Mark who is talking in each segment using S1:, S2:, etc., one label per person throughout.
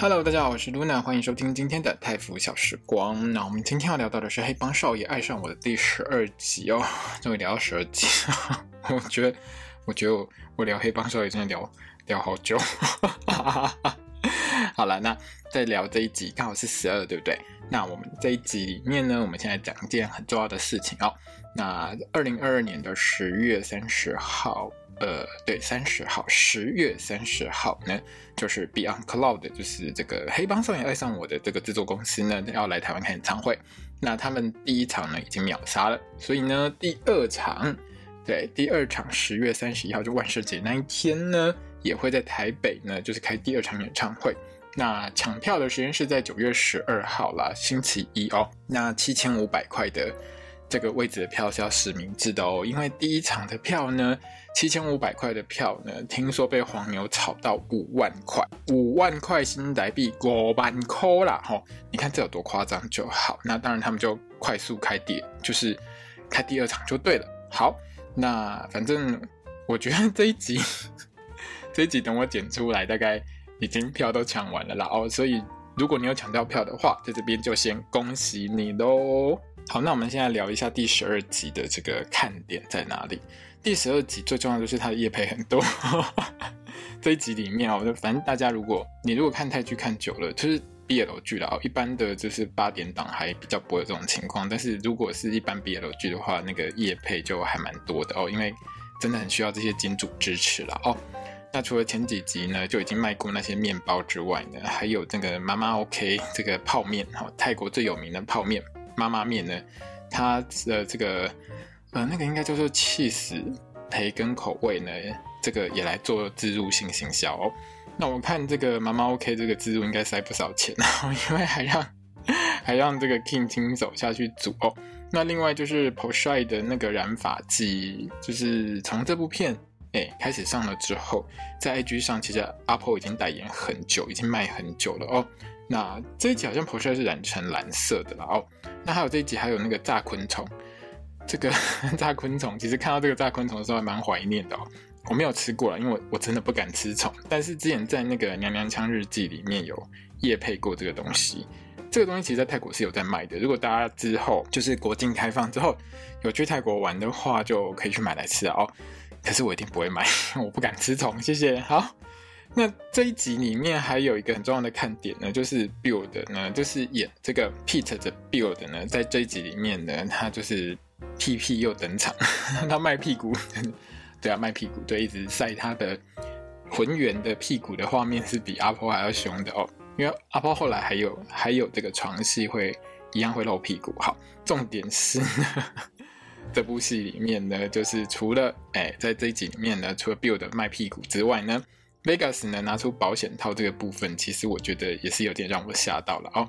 S1: Hello，大家好，我是 Luna，欢迎收听今天的泰腐小时光。那我们今天要聊到的是《黑帮少爷爱上我》的第十二集哦，终于聊到十二集了。我觉得，我觉得我我聊《黑帮少爷》真的聊聊好久。好了，那再聊这一集，刚好是十二，对不对？那我们这一集里面呢，我们现在讲一件很重要的事情哦。那二零二二年的十月三十号。呃，对，三十号，十月三十号呢，就是 Beyond Cloud，就是这个《黑帮少爷爱上我》的这个制作公司呢，要来台湾开演唱会。那他们第一场呢已经秒杀了，所以呢，第二场，对，第二场十月三十一号就万圣节那一天呢，也会在台北呢，就是开第二场演唱会。那抢票的时间是在九月十二号啦，星期一哦。那七千五百块的。这个位置的票是要实名制的哦，因为第一场的票呢，七千五百块的票呢，听说被黄牛炒到五万块，五万块新台币，五万块啦吼！你看这有多夸张就好。那当然他们就快速开第，就是开第二场就对了。好，那反正我觉得这一集，这一集等我剪出来，大概已经票都抢完了啦哦。所以如果你有抢到票的话，在这边就先恭喜你喽。好，那我们现在聊一下第十二集的这个看点在哪里？第十二集最重要的就是它的业配很多。这一集里面哦，就反正大家如果你如果看泰剧看久了，就是 BL 剧了哦，一般的就是八点档还比较不会有这种情况。但是如果是一般 BL 剧的话，那个业配就还蛮多的哦，因为真的很需要这些金主支持了哦。那除了前几集呢就已经卖过那些面包之外呢，还有这个妈妈 OK 这个泡面哈，泰国最有名的泡面。妈妈面呢，它的这个呃那个应该叫做起司培根口味呢，这个也来做置入性行销哦。那我看这个妈妈 OK 这个置入应该塞不少钱哦，因为还让 还让这个 King 亲手下去煮哦。那另外就是 Porsche 的那个染发剂，就是从这部片哎开始上了之后，在 IG 上其实 Apple 已经代言很久，已经卖很久了哦。那这一集好像 Porsche 是染成蓝色的了哦。那还有这一集还有那个炸昆虫，这个 炸昆虫其实看到这个炸昆虫的时候还蛮怀念的哦。我没有吃过了，因为我我真的不敢吃虫。但是之前在那个《娘娘腔日记》里面有夜配过这个东西。这个东西其实在泰国是有在卖的。如果大家之后就是国境开放之后有去泰国玩的话，就可以去买来吃哦。可是我一定不会买，我不敢吃虫。谢谢。好。那这一集里面还有一个很重要的看点呢，就是 Build 呢，就是演这个 Pete 的 Build 呢，在这一集里面呢，他就是屁屁又登场，他卖屁股，对啊，卖屁股，对，一直晒他的浑圆的屁股的画面是比阿婆还要凶的哦，因为阿婆后来还有还有这个床戏会一样会露屁股。好，重点是呢 这部戏里面呢，就是除了哎，在这一集里面呢，除了 Build 卖屁股之外呢。Vegas 能，拿出保险套这个部分，其实我觉得也是有点让我吓到了哦。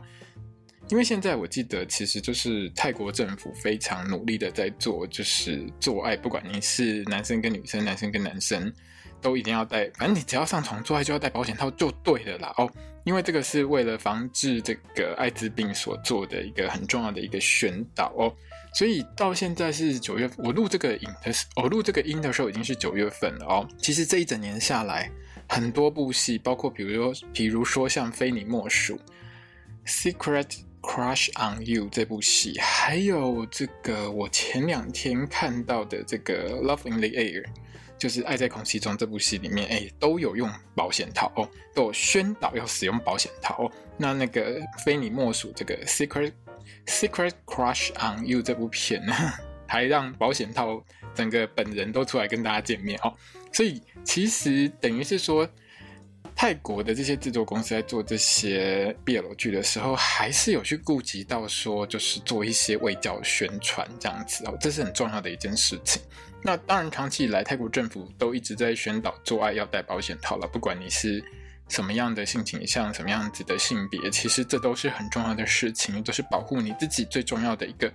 S1: 因为现在我记得，其实就是泰国政府非常努力的在做，就是做爱，不管你是男生跟女生，男生跟男生，都一定要戴，反正你只要上床做爱就要戴保险套就对了啦哦。因为这个是为了防治这个艾滋病所做的一个很重要的一个宣导哦。所以到现在是九月，我录这个影的时，我录这个音的时候已经是九月份了哦。其实这一整年下来。很多部戏，包括比如说，比如说像《非你莫属》《Secret Crush on You》这部戏，还有这个我前两天看到的这个《Love in the Air》，就是《爱在空气中》这部戏里面，哎，都有用保险套哦，都有宣导要使用保险套哦。那那个《非你莫属》这个《Secret Secret Crush on You》这部片呢，还让保险套整个本人都出来跟大家见面哦。所以其实等于是说，泰国的这些制作公司在做这些 BL 剧的时候，还是有去顾及到说，就是做一些卫教宣传这样子哦，这是很重要的一件事情。那当然，长期以来泰国政府都一直在宣导做爱要戴保险套了，不管你是什么样的性倾向、什么样子的性别，其实这都是很重要的事情，都是保护你自己最重要的一个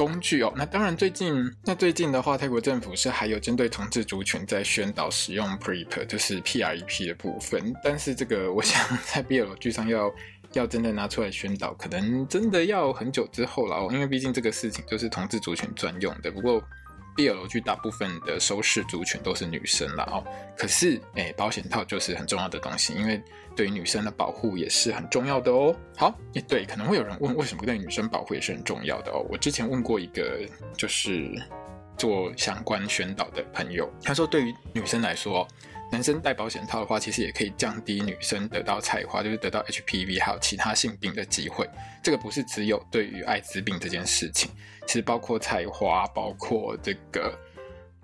S1: 工具哦。那当然，最近那最近的话，泰国政府是还有针对同志族群在宣导使用 PrEP，就是 PrEP 的部分。但是这个，我想在 BL 剧上要要真的拿出来宣导，可能真的要很久之后了哦。因为毕竟这个事情就是同志族群专用的。不过。BL 剧大部分的收视族群都是女生了哦，可是哎、保险套就是很重要的东西，因为对于女生的保护也是很重要的哦。好，也对，可能会有人问，为什么对女生保护也是很重要的哦？我之前问过一个就是做相关宣导的朋友，他说对于女生来说，男生戴保险套的话，其实也可以降低女生得到菜花，就是得到 HPV 还有其他性病的机会。这个不是只有对于艾滋病这件事情，其实包括菜花，包括这个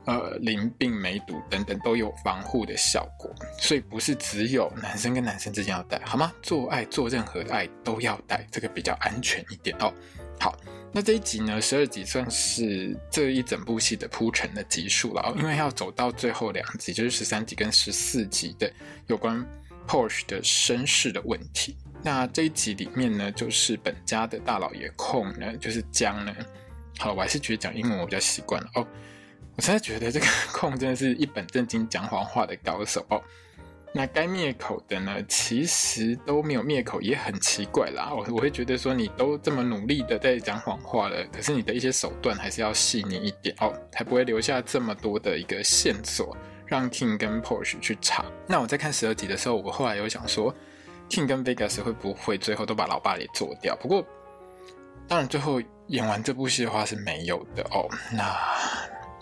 S1: 呃淋病、梅毒等等都有防护的效果。所以不是只有男生跟男生之间要戴，好吗？做爱做任何的爱都要戴，这个比较安全一点哦。好。那这一集呢，十二集算是这一整部戏的铺陈的集数了，因为要走到最后两集，就是十三集跟十四集的有关 Porsche 的身世的问题。那这一集里面呢，就是本家的大老爷控呢，就是江呢。好，我还是觉得讲英文我比较习惯了哦。我现在觉得这个 控真的是一本正经讲谎话的高手哦。那该灭口的呢，其实都没有灭口，也很奇怪啦。我我会觉得说，你都这么努力的在讲谎话了，可是你的一些手段还是要细腻一点哦，才不会留下这么多的一个线索，让 King 跟 Porsche 去查。那我在看十二集的时候，我后来有想说，King 跟 Vegas 会不会最后都把老爸给做掉？不过，当然最后演完这部戏的话是没有的哦。那。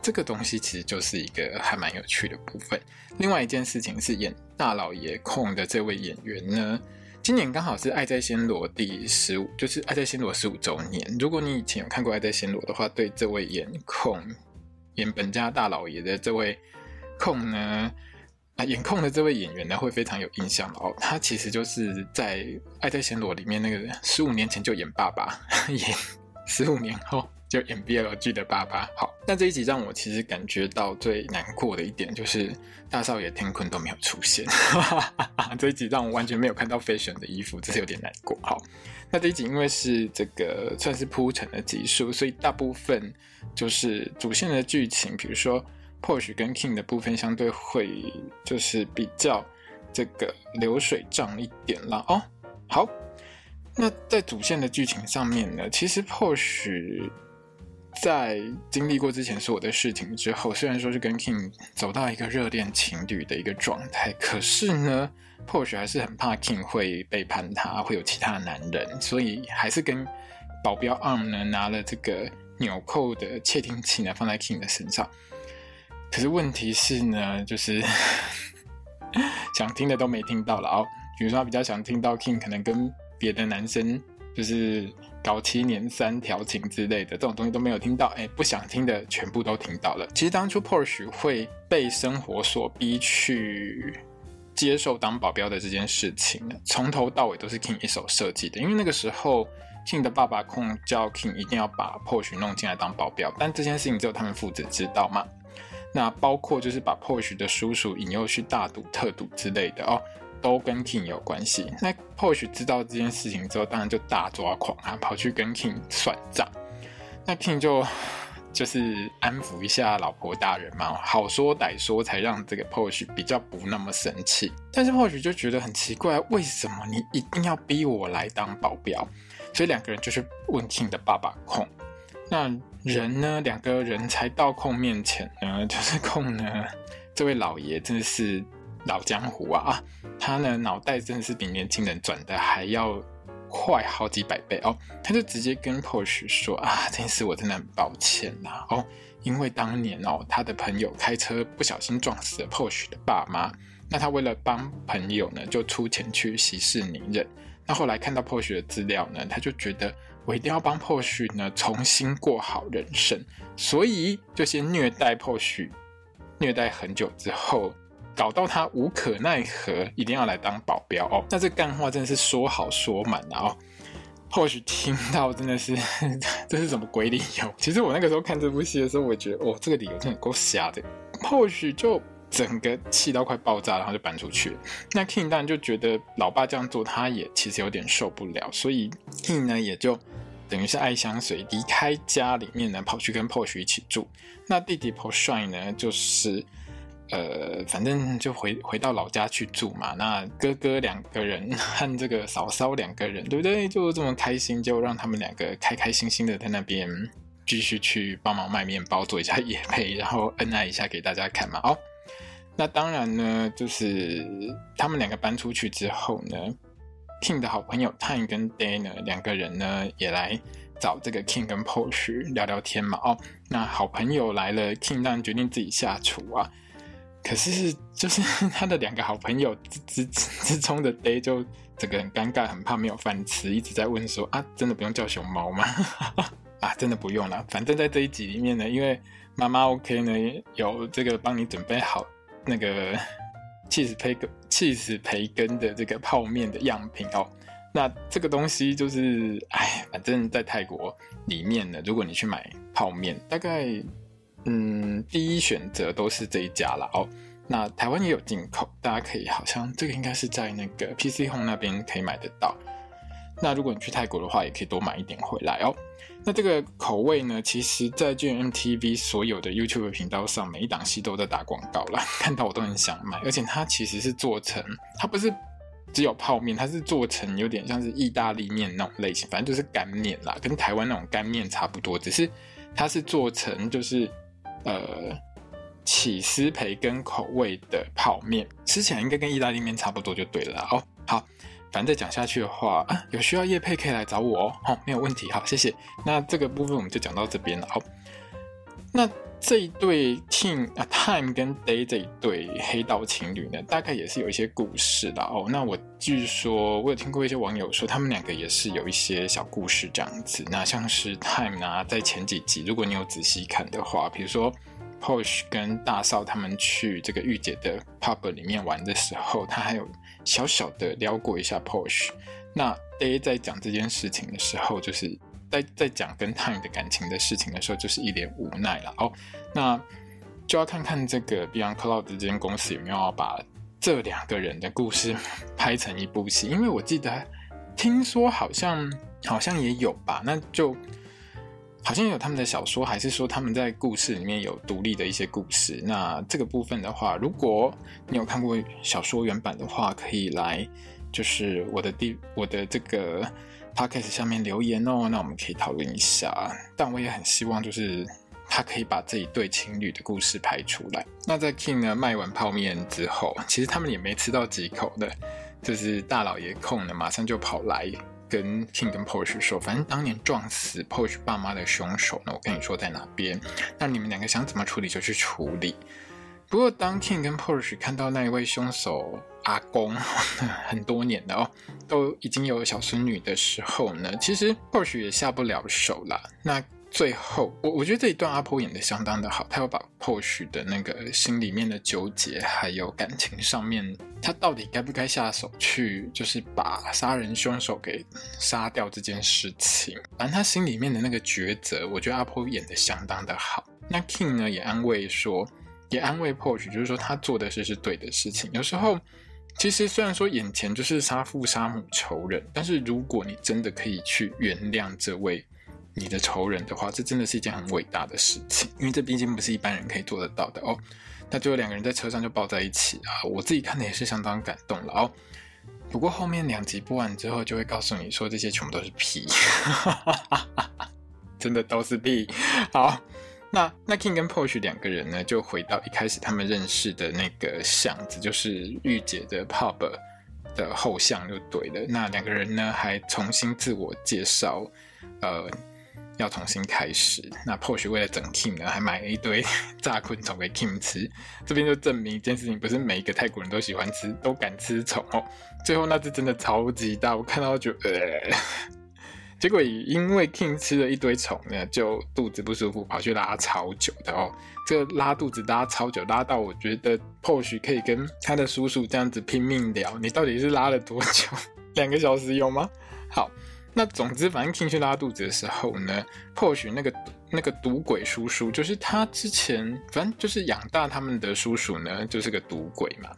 S1: 这个东西其实就是一个还蛮有趣的部分。另外一件事情是演大老爷控的这位演员呢，今年刚好是《爱在暹罗》第十五，就是《爱在暹罗》十五周年。如果你以前有看过《爱在暹罗》的话，对这位演控、演本家大老爷的这位控呢，啊，演控的这位演员呢，会非常有印象哦。他其实就是在《爱在暹罗》里面那个十五年前就演爸爸，演十五年后。就演 BL 剧的爸爸，好，那这一集让我其实感觉到最难过的一点就是大少爷天坤都没有出现，这一集让我完全没有看到 Fashion 的衣服，这是有点难过。好，那这一集因为是这个算是铺陈的集数，所以大部分就是主线的剧情，比如说 Porsche 跟 King 的部分相对会就是比较这个流水账一点啦。哦，好，那在主线的剧情上面呢，其实 Porsche 在经历过之前所有的事情之后，虽然说是跟 King 走到一个热恋情侣的一个状态，可是呢，Porsche 还是很怕 King 会背叛他，会有其他男人，所以还是跟保镖 Arm 呢拿了这个纽扣的窃听器呢放在 King 的身上。可是问题是呢，就是 想听的都没听到了哦。比如说他比较想听到 King 可能跟别的男生就是。搞七年三调情之类的这种东西都没有听到，哎，不想听的全部都听到了。其实当初 Porsche 会被生活所逼去接受当保镖的这件事情，从头到尾都是 King 一手设计的。因为那个时候 King 的爸爸控叫 King 一定要把 Porsche 弄进来当保镖，但这件事情只有他们父子知道嘛。那包括就是把 Porsche 的叔叔引诱去大赌特赌之类的哦。都跟 King 有关系。那 Porsche 知道这件事情之后，当然就大抓狂啊，跑去跟 King 算账。那 King 就就是安抚一下老婆大人嘛，好说歹说才让这个 Porsche 比较不那么生气。但是 Porsche 就觉得很奇怪，为什么你一定要逼我来当保镖？所以两个人就是问 King 的爸爸控。那人呢，两个人才到控面前呢，就是控呢，这位老爷真的是。老江湖啊，他呢脑袋真的是比年轻人转的还要快好几百倍哦。他就直接跟 Porsche 说啊，这件事我真的很抱歉呐哦，因为当年哦他的朋友开车不小心撞死了 Porsche 的爸妈，那他为了帮朋友呢就出钱去息事宁人。那后来看到 Porsche 的资料呢，他就觉得我一定要帮 Porsche 呢重新过好人生，所以就先虐待 Porsche，虐待很久之后。搞到他无可奈何，一定要来当保镖哦。那这干话真的是说好说满啊！哦，或许听到真的是 这是什么鬼理由？其实我那个时候看这部戏的时候，我觉得哦，这个理由真的够瞎的。或许就整个气到快爆炸，然后就搬出去。那 King 当然就觉得老爸这样做，他也其实有点受不了，所以 King 呢也就等于是爱相随离开家里面呢，跑去跟 Porsche 一起住。那弟弟 Porsche 呢，就是呃，反正就回回到老家去住嘛。那哥哥两个人和这个嫂嫂两个人，对不对？就这么开心，就让他们两个开开心心的在那边继续去帮忙卖面包，做一下野配，然后恩爱一下给大家看嘛。哦，那当然呢，就是他们两个搬出去之后呢。King 的好朋友 Time 跟 Day 呢，两个人呢也来找这个 King 跟 Porsche 聊聊天嘛。哦，那好朋友来了，King 当然决定自己下厨啊。可是就是 他的两个好朋友之之之中的 Day 就整个很尴尬，很怕没有饭吃，一直在问说啊，真的不用叫熊猫吗？啊，真的不用了。反正在这一集里面呢，因为妈妈 OK 呢，有这个帮你准备好那个。起司培根、起司培根的这个泡面的样品哦，那这个东西就是，哎，反正在泰国里面呢，如果你去买泡面，大概嗯，第一选择都是这一家了哦。那台湾也有进口，大家可以好像这个应该是在那个 PC Home 那边可以买得到。那如果你去泰国的话，也可以多买一点回来哦。那这个口味呢，其实，在 g m t v 所有的 YouTube 频道上，每一档戏都在打广告啦，看到我都很想买。而且它其实是做成，它不是只有泡面，它是做成有点像是意大利面那种类型，反正就是干面啦，跟台湾那种干面差不多，只是它是做成就是呃起司培根口味的泡面，吃起来应该跟意大利面差不多就对了哦。好。反正再讲下去的话，啊，有需要叶配可以来找我哦，哦，没有问题，好，谢谢。那这个部分我们就讲到这边了，好。那这一对 King 啊，Time 跟 Day 这一对黑道情侣呢，大概也是有一些故事的哦。那我据说，我有听过一些网友说，他们两个也是有一些小故事这样子。那像是 Time 啊，在前几集，如果你有仔细看的话，比如说 posh 跟大少他们去这个御姐的 pub 里面玩的时候，他还有。小小的撩过一下 posh 那 Day 在讲这件事情的时候，就是在在讲跟 Time 的感情的事情的时候，就是一脸无奈了哦。那就要看看这个 Beyond Cloud 这间公司有没有把这两个人的故事 拍成一部戏，因为我记得听说好像好像也有吧，那就。好像有他们的小说，还是说他们在故事里面有独立的一些故事？那这个部分的话，如果你有看过小说原版的话，可以来就是我的第我的这个 podcast 下面留言哦，那我们可以讨论一下。但我也很希望就是他可以把这一对情侣的故事拍出来。那在 King 呢卖完泡面之后，其实他们也没吃到几口的，就是大老爷空了，马上就跑来。跟 King 跟 Porsche 说，反正当年撞死 Porsche 爸妈的凶手呢，我跟你说在哪边，那你们两个想怎么处理就去处理。不过当 King 跟 Porsche 看到那一位凶手阿公 很多年的哦，都已经有小孙女的时候呢，其实 Porsche 也下不了手了。那最后，我我觉得这一段阿婆演得相当的好，他要把 Porsche 的那个心里面的纠结，还有感情上面，他到底该不该下手去，就是把杀人凶手给杀掉这件事情，反正他心里面的那个抉择，我觉得阿婆演得相当的好。那 King 呢也安慰说，也安慰 Porsche，就是说他做的事是对的事情。有时候，其实虽然说眼前就是杀父杀母仇人，但是如果你真的可以去原谅这位。你的仇人的话，这真的是一件很伟大的事情，因为这毕竟不是一般人可以做得到的哦。那最后两个人在车上就抱在一起啊，我自己看的也是相当感动了哦。不过后面两集播完之后，就会告诉你说这些全部都是屁，真的都是屁。好，那那 King 跟 Porsche 两个人呢，就回到一开始他们认识的那个巷子，就是御姐的 pub 的后巷就对了。那两个人呢，还重新自我介绍，呃。要重新开始，那 Porsche 为了整 King 呢，还买了一堆 炸昆虫给 King 吃。这边就证明一件事情，不是每一个泰国人都喜欢吃，都敢吃虫哦。最后那只真的超级大，我看到就呃，结果也因为 King 吃了一堆虫呢，就肚子不舒服，跑去拉超久的哦。这个拉肚子拉超久，拉到我觉得 push 可以跟他的叔叔这样子拼命聊，你到底是拉了多久？两个小时有吗？好。那总之，反正 King 去拉肚子的时候呢 push 那个那个赌鬼叔叔，就是他之前反正就是养大他们的叔叔呢，就是个赌鬼嘛。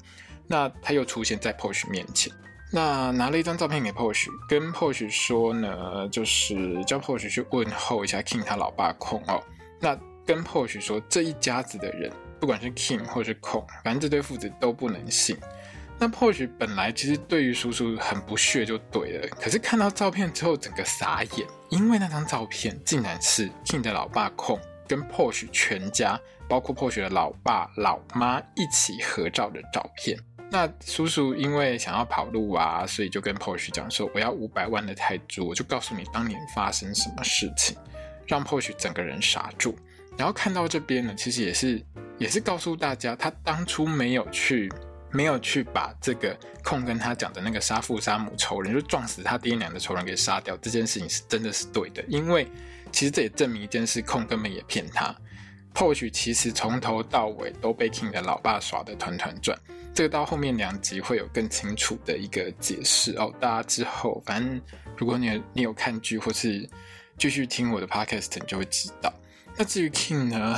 S1: 那他又出现在 Porsche 面前，那拿了一张照片给 Porsche，跟 Porsche 说呢，就是叫 Porsche 去问候一下 King 他老爸空哦。那跟 Porsche 说，这一家子的人，不管是 King 或是空，反正这对父子都不能信。那 Porsche 本来其实对于叔叔很不屑就对了，可是看到照片之后整个傻眼，因为那张照片竟然是 King 的老爸空跟 Porsche 全家，包括 Porsche 的老爸老妈一起合照的照片。那叔叔因为想要跑路啊，所以就跟 Porsche 讲说：“我要五百万的泰铢，我就告诉你当年发生什么事情，让 Porsche 整个人傻住。”然后看到这边呢，其实也是也是告诉大家，他当初没有去没有去把这个空跟他讲的那个杀父杀母仇人，就撞死他爹娘的仇人给杀掉，这件事情是真的是对的，因为其实这也证明一件事，空根本也骗他。Porsche 其实从头到尾都被 King 的老爸耍得团团转。这个到后面两集会有更清楚的一个解释哦，大家之后反正如果你有你有看剧或是继续听我的 podcast，你就会知道。那至于 King 呢，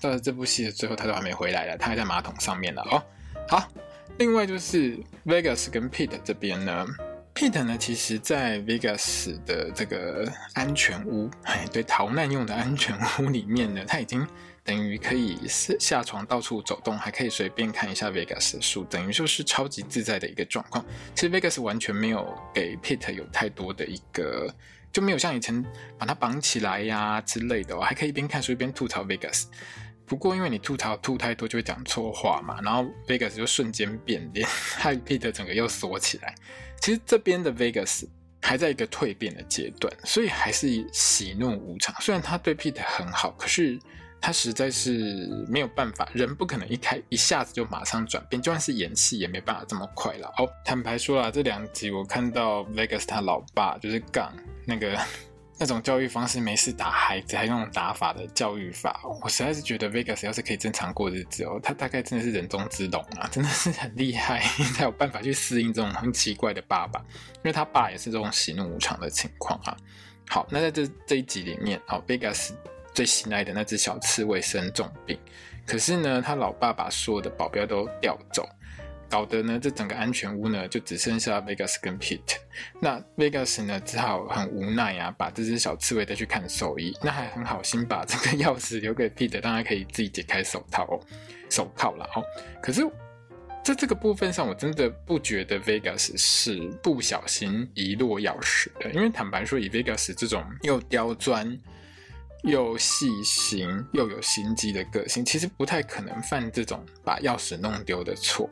S1: 到了这部戏的最后，他都还没回来了，他还在马桶上面了哦。好，另外就是 Vegas 跟 Pete 这边呢，Pete 呢，其实在 Vegas 的这个安全屋，哎，对，逃难用的安全屋里面呢，他已经。等于可以下床到处走动，还可以随便看一下 Vegas 的书，等于就是超级自在的一个状况。其实 Vegas 完全没有给 Pete 有太多的一个，就没有像以前把他绑起来呀、之类的，还可以一边看书一边吐槽 Vegas。不过因为你吐槽吐太多就会讲错话嘛，然后 Vegas 就瞬间变脸，害 Peter 整个又缩起来。其实这边的 Vegas 还在一个蜕变的阶段，所以还是喜怒无常。虽然他对 Pete 很好，可是。他实在是没有办法，人不可能一开一下子就马上转变，就算是演戏也没办法这么快了。哦，坦白说啦，这两集我看到 Vegas 他老爸就是杠那个那种教育方式，没事打孩子还用打法的教育法，我实在是觉得 Vegas 要是可以正常过日子哦，他大概真的是人中之龙啊，真的是很厉害，才有办法去适应这种很奇怪的爸爸，因为他爸也是这种喜怒无常的情况啊。好，那在这这一集里面，哦，Vegas。最心爱的那只小刺猬生重病，可是呢，他老爸把所有的保镖都调走，搞得呢，这整个安全屋呢就只剩下 Vegas 跟 Pete。那 Vegas 呢只好很无奈啊，把这只小刺猬带去看兽医。那还很好心把这个钥匙留给 Pete，让他可以自己解开手套哦，手铐了哦。可是在这个部分上，我真的不觉得 Vegas 是不小心遗落钥匙的，因为坦白说，以 Vegas 这种又刁钻。又细心又有心机的个性，其实不太可能犯这种把钥匙弄丢的错。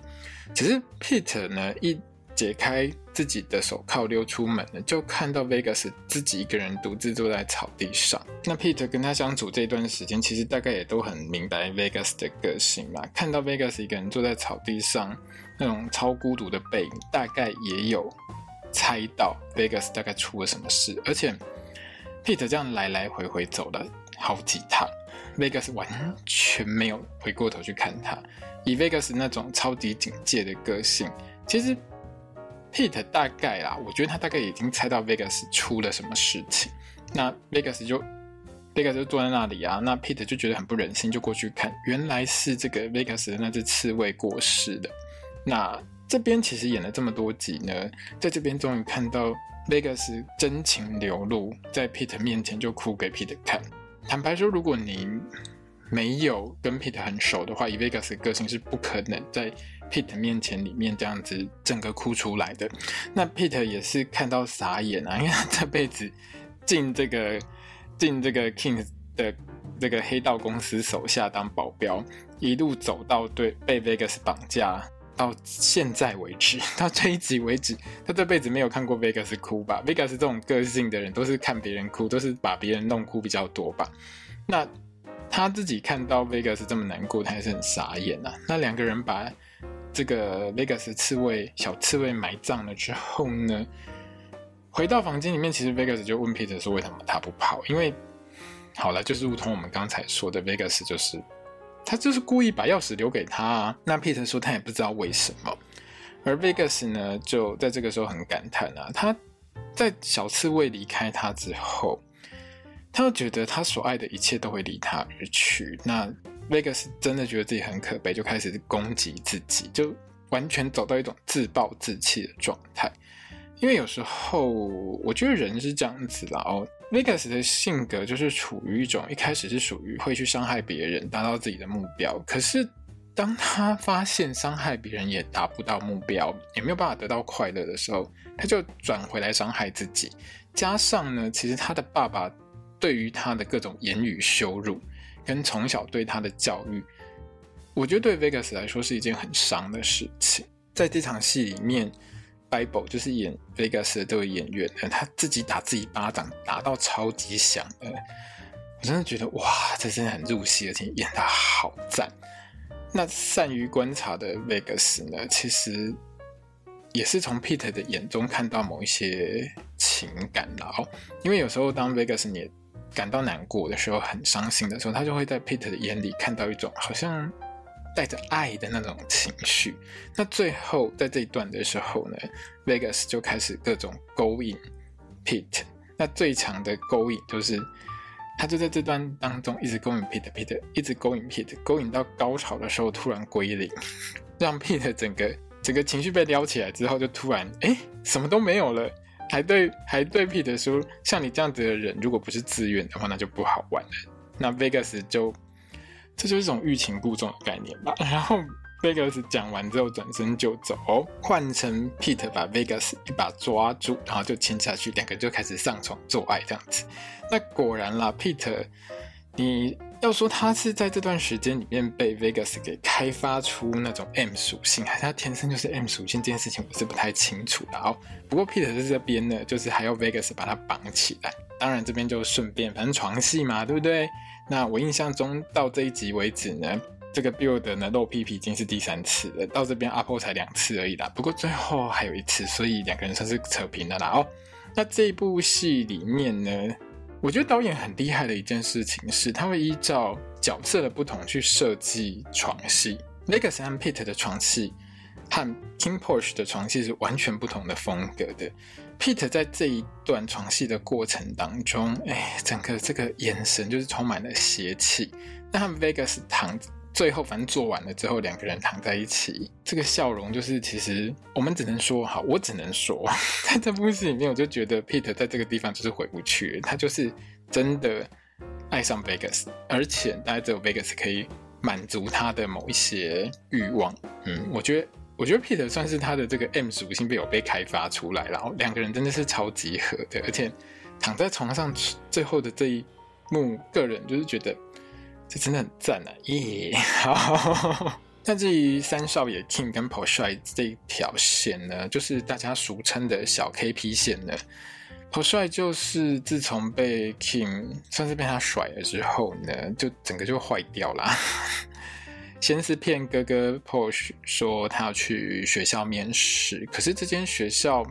S1: 只是 Pete 呢，一解开自己的手铐溜出门呢，就看到 Vegas 自己一个人独自坐在草地上。那 Pete 跟他相处这段时间，其实大概也都很明白 Vegas 的个性嘛。看到 Vegas 一个人坐在草地上，那种超孤独的背影，大概也有猜到 Vegas 大概出了什么事，而且。Pete 这样来来回回走了好几趟，Vegas 完全没有回过头去看他。以 Vegas 那种超级警戒的个性，其实 Pete 大概啦，我觉得他大概已经猜到 Vegas 出了什么事情。那 Vegas 就 Vegas 就坐在那里啊，那 Pete 就觉得很不忍心，就过去看，原来是这个 Vegas 的那只刺猬过世了。那这边其实演了这么多集呢，在这边终于看到。Vegas 真情流露，在 Peter 面前就哭给 Peter 看。坦白说，如果你没有跟 Peter 很熟的话，以 Vegas 的个性是不可能在 Peter 面前里面这样子整个哭出来的。那 Peter 也是看到傻眼啊，因为他这辈子进这个进这个 King 的这个黑道公司手下当保镖，一路走到对被 Vegas 绑架。到现在为止，到这一集为止，他这辈子没有看过 Vegas 哭吧？Vegas 这种个性的人，都是看别人哭，都是把别人弄哭比较多吧？那他自己看到 Vegas 这么难过，他还是很傻眼啊。那两个人把这个 Vegas 刺猬小刺猬埋葬了之后呢，回到房间里面，其实 Vegas 就问 Peter 说：“为什么他不跑？”因为好了，就是如同我们刚才说的，Vegas 就是。他就是故意把钥匙留给他啊。那 Peter 说他也不知道为什么，而 Vegas 呢就在这个时候很感叹啊。他在小刺猬离开他之后，他又觉得他所爱的一切都会离他而去。那 Vegas 真的觉得自己很可悲，就开始攻击自己，就完全走到一种自暴自弃的状态。因为有时候我觉得人是这样子啦哦，Vegas 的性格就是处于一种一开始是属于会去伤害别人，达到自己的目标。可是当他发现伤害别人也达不到目标，也没有办法得到快乐的时候，他就转回来伤害自己。加上呢，其实他的爸爸对于他的各种言语羞辱，跟从小对他的教育，我觉得对 Vegas 来说是一件很伤的事情。在这场戏里面。Bible 就是演 Vegas 的这位演员，他自己打自己巴掌，打到超级响的，我真的觉得哇，这真的很入戏，而且演得好赞。那善于观察的 Vegas 呢，其实也是从 Peter 的眼中看到某一些情感的哦。因为有时候当 Vegas 你感到难过的时候，很伤心的时候，他就会在 Peter 的眼里看到一种好像。带着爱的那种情绪，那最后在这一段的时候呢，Vegas 就开始各种勾引 Pete。那最强的勾引就是，他就在这段当中一直勾引 Pete，Pete 一直勾引 Pete，勾引到高潮的时候突然归零，让 Pete 整个整个情绪被撩起来之后，就突然哎什么都没有了，还对还对 Pete 说，像你这样子的人，如果不是自愿的话，那就不好玩了。那 Vegas 就。这就是一种欲擒故纵的概念吧。然后 Vegas 讲完之后转身就走，换成 Pete 把 Vegas 一把抓住，然后就亲下去，两个就开始上床做爱这样子。那果然啦，Pete，你要说他是在这段时间里面被 Vegas 给开发出那种 M 属性，还是他天生就是 M 属性这件事情，我是不太清楚的。哦，不过 Pete 在这边呢，就是还要 Vegas 把他绑起来。当然这边就顺便，反正床戏嘛，对不对？那我印象中到这一集为止呢，这个 build 呢露屁屁已经是第三次了，到这边 Apple 才两次而已啦。不过最后还有一次，所以两个人算是扯平了啦。哦，那这部戏里面呢，我觉得导演很厉害的一件事情是，他会依照角色的不同去设计床戏。Vegas 和 Pete 的床戏和 Kim Porsche 的床戏是完全不同的风格的。Pete 在这一段床戏的过程当中，哎，整个这个眼神就是充满了邪气。那他们 Vegas 躺，最后反正做完了之后，两个人躺在一起，这个笑容就是，其实我们只能说，好，我只能说，在这部戏里面，我就觉得 Pete 在这个地方就是回不去，他就是真的爱上 Vegas，而且大家只有 Vegas 可以满足他的某一些欲望。嗯，我觉得。我觉得 Peter 算是他的这个 M 属性被有被开发出来，然后两个人真的是超级合的，而且躺在床上最后的这一幕，个人就是觉得这真的很赞啊！耶、yeah！好，那至于三少爷 King 跟 p o r s h e 这一条线呢，就是大家俗称的小 KP 线呢。p o r s h e 就是自从被 King 算是被他甩了之后呢，就整个就坏掉了。先是骗哥哥 Porsche 说他要去学校面试，可是这间学校，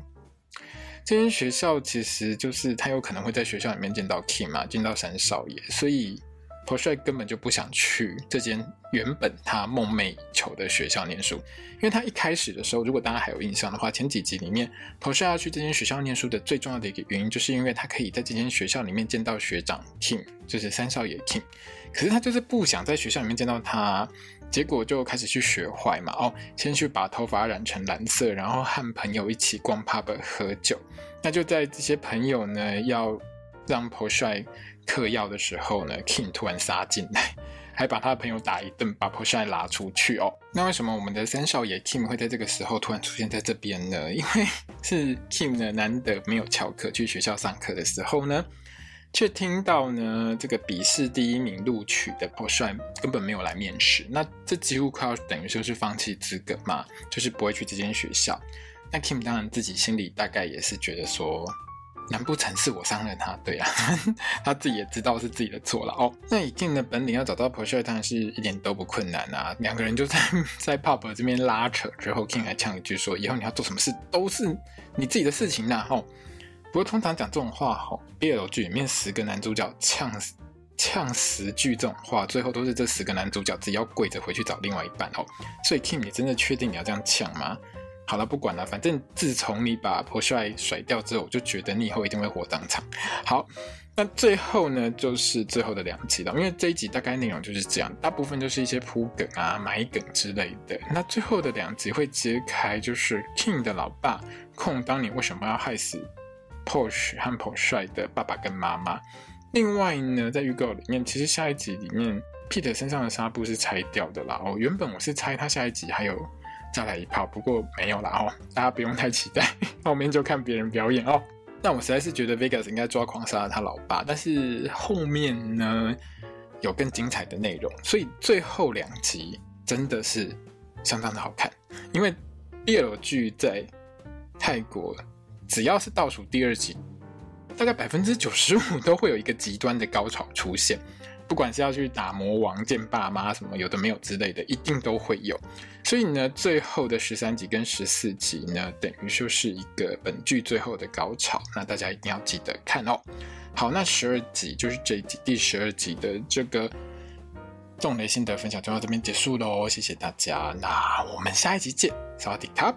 S1: 这间学校其实就是他有可能会在学校里面见到 Kim 嘛，见到三少爷，所以 Porsche 根本就不想去这间原本他梦寐以求的学校念书，因为他一开始的时候，如果大家还有印象的话，前几集里面 Porsche 要去这间学校念书的最重要的一个原因，就是因为他可以在这间学校里面见到学长 Kim，就是三少爷 Kim，可是他就是不想在学校里面见到他。结果就开始去学坏嘛，哦，先去把头发染成蓝色，然后和朋友一起逛 pub 喝酒。那就在这些朋友呢要让 Porsche 嗑药的时候呢，Kim 突然杀进来，还把他的朋友打一顿，把 Porsche 拉出去哦。那为什么我们的三少爷 Kim 会在这个时候突然出现在这边呢？因为是 Kim 呢难得没有翘课去学校上课的时候呢。却听到呢，这个笔试第一名录取的 Porsche 根本没有来面试，那这几乎快要等于说是放弃资格嘛，就是不会去这间学校。那 Kim 当然自己心里大概也是觉得说，难不成是我伤了他？对啊，他自己也知道是自己的错了哦。那以 Kim 的本领要找到 Porsche 当然是一点都不困难啊。两个人就在 在 Pop 这边拉扯之后，Kim 还呛一句说：“以后你要做什么事都是你自己的事情啦。”吼。不过通常讲这种话，吼，BL 剧里面十个男主角呛呛十句这种话，最后都是这十个男主角自己要跪着回去找另外一半哦。所以 Kim，你真的确定你要这样呛吗？好了，不管了，反正自从你把 p o s h e 甩掉之后，我就觉得你以后一定会火葬场。好，那最后呢，就是最后的两集了，因为这一集大概内容就是这样，大部分就是一些铺梗啊、埋梗之类的。那最后的两集会揭开，就是 King 的老爸控当年为什么要害死 Porsche 和 Porsche 的爸爸跟妈妈。另外呢，在预告里面，其实下一集里面，Peter 身上的纱布是拆掉的啦。哦，原本我是猜他下一集还有再来一炮，不过没有啦哦，大家不用太期待，后面就看别人表演哦。但我实在是觉得 Vegas 应该抓狂杀了他老爸，但是后面呢有更精彩的内容，所以最后两集真的是相当的好看。因为 BL 剧在泰国只要是倒数第二集，大概百分之九十五都会有一个极端的高潮出现。不管是要去打魔王、见爸妈什么有的没有之类的，一定都会有。所以呢，最后的十三集跟十四集呢，等于说是一个本剧最后的高潮。那大家一定要记得看哦。好，那十二集就是这一集第十二集的这个重雷心得分享就到这边结束喽。谢谢大家，那我们下一集见，萨瓦迪卡。